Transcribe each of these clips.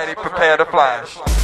Cameras ready, prepare to flash.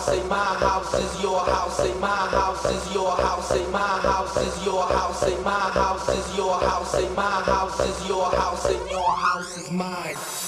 house, say my house is your house, say my house is your house, say my house is your house, say my house is your house, say my house is your house, and your house is mine.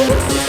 Thank you.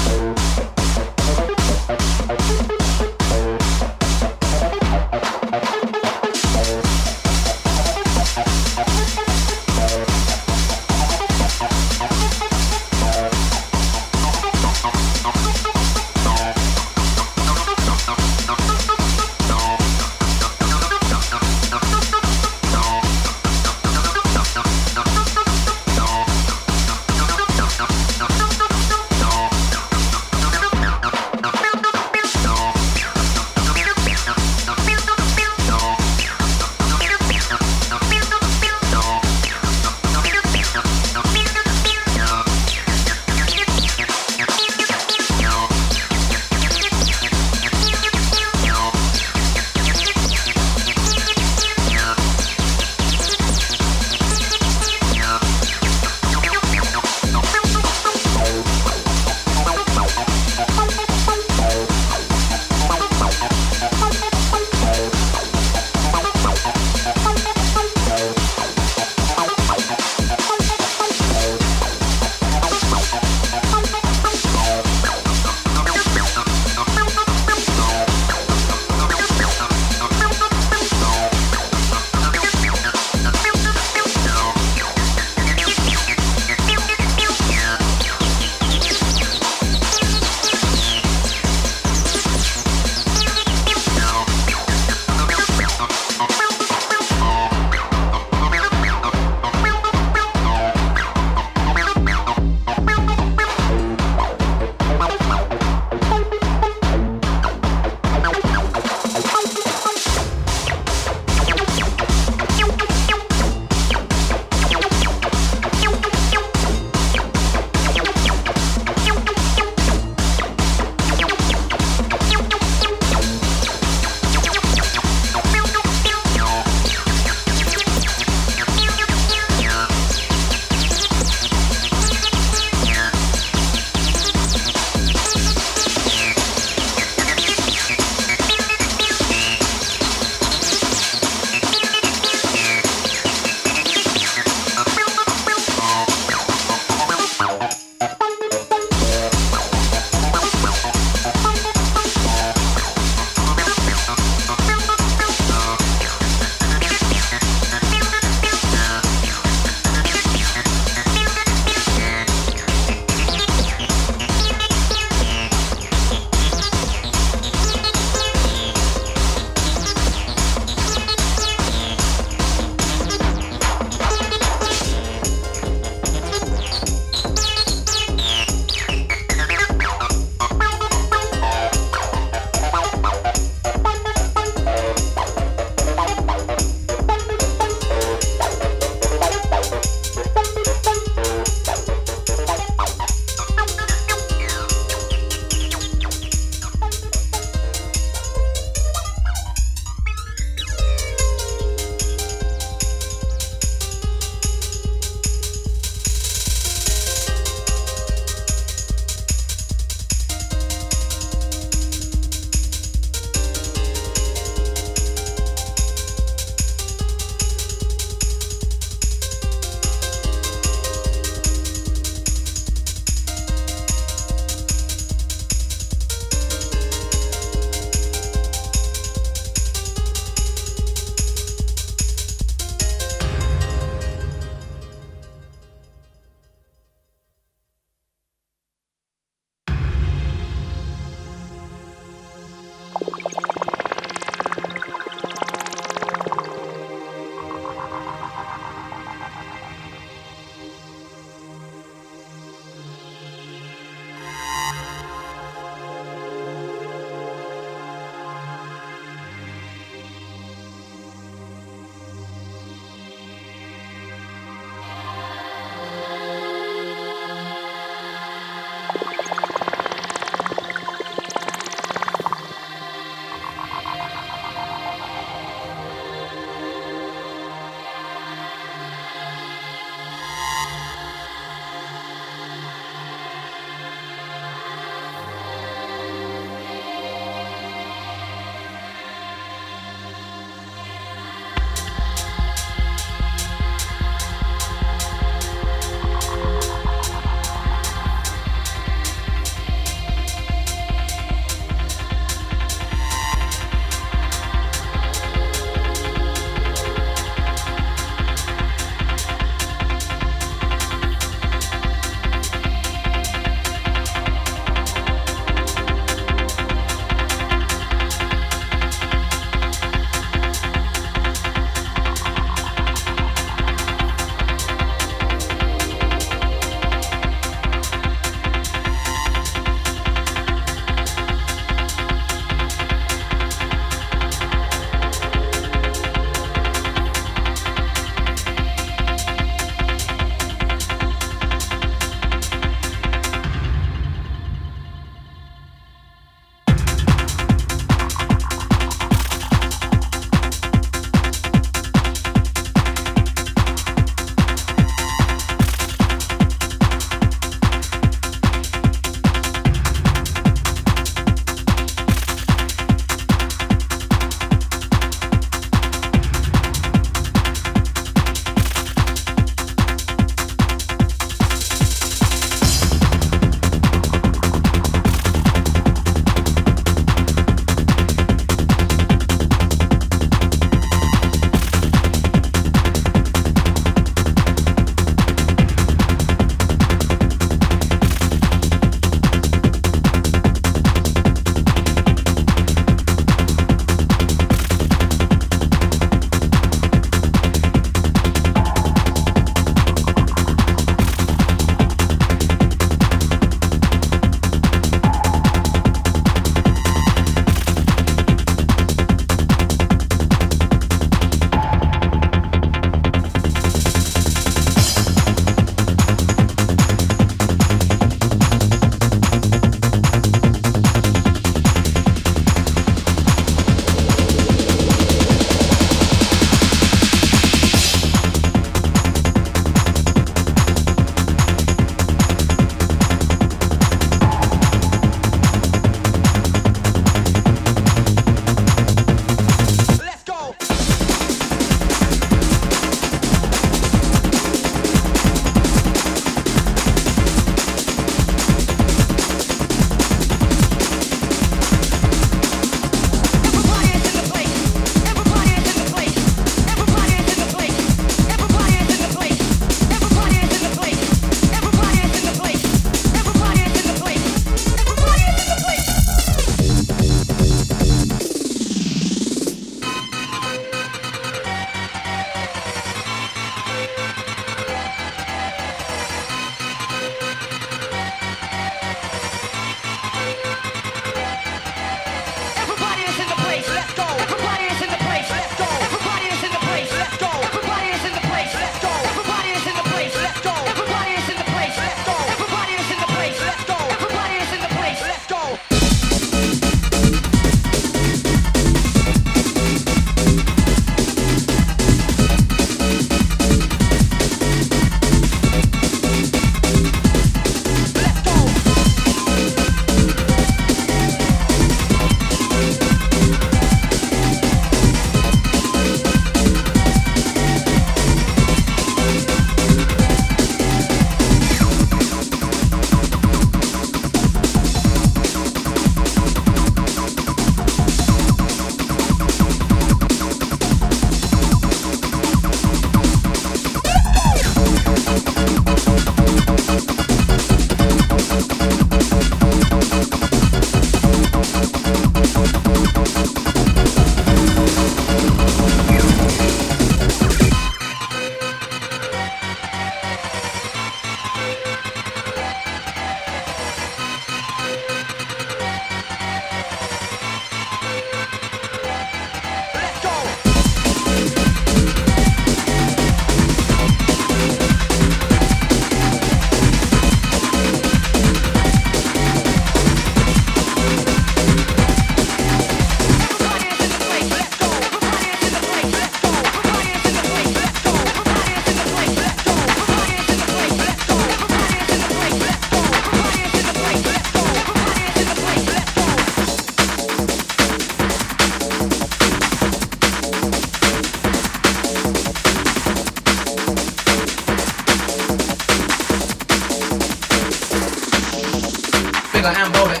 Bigger and bolder.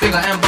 Bigger and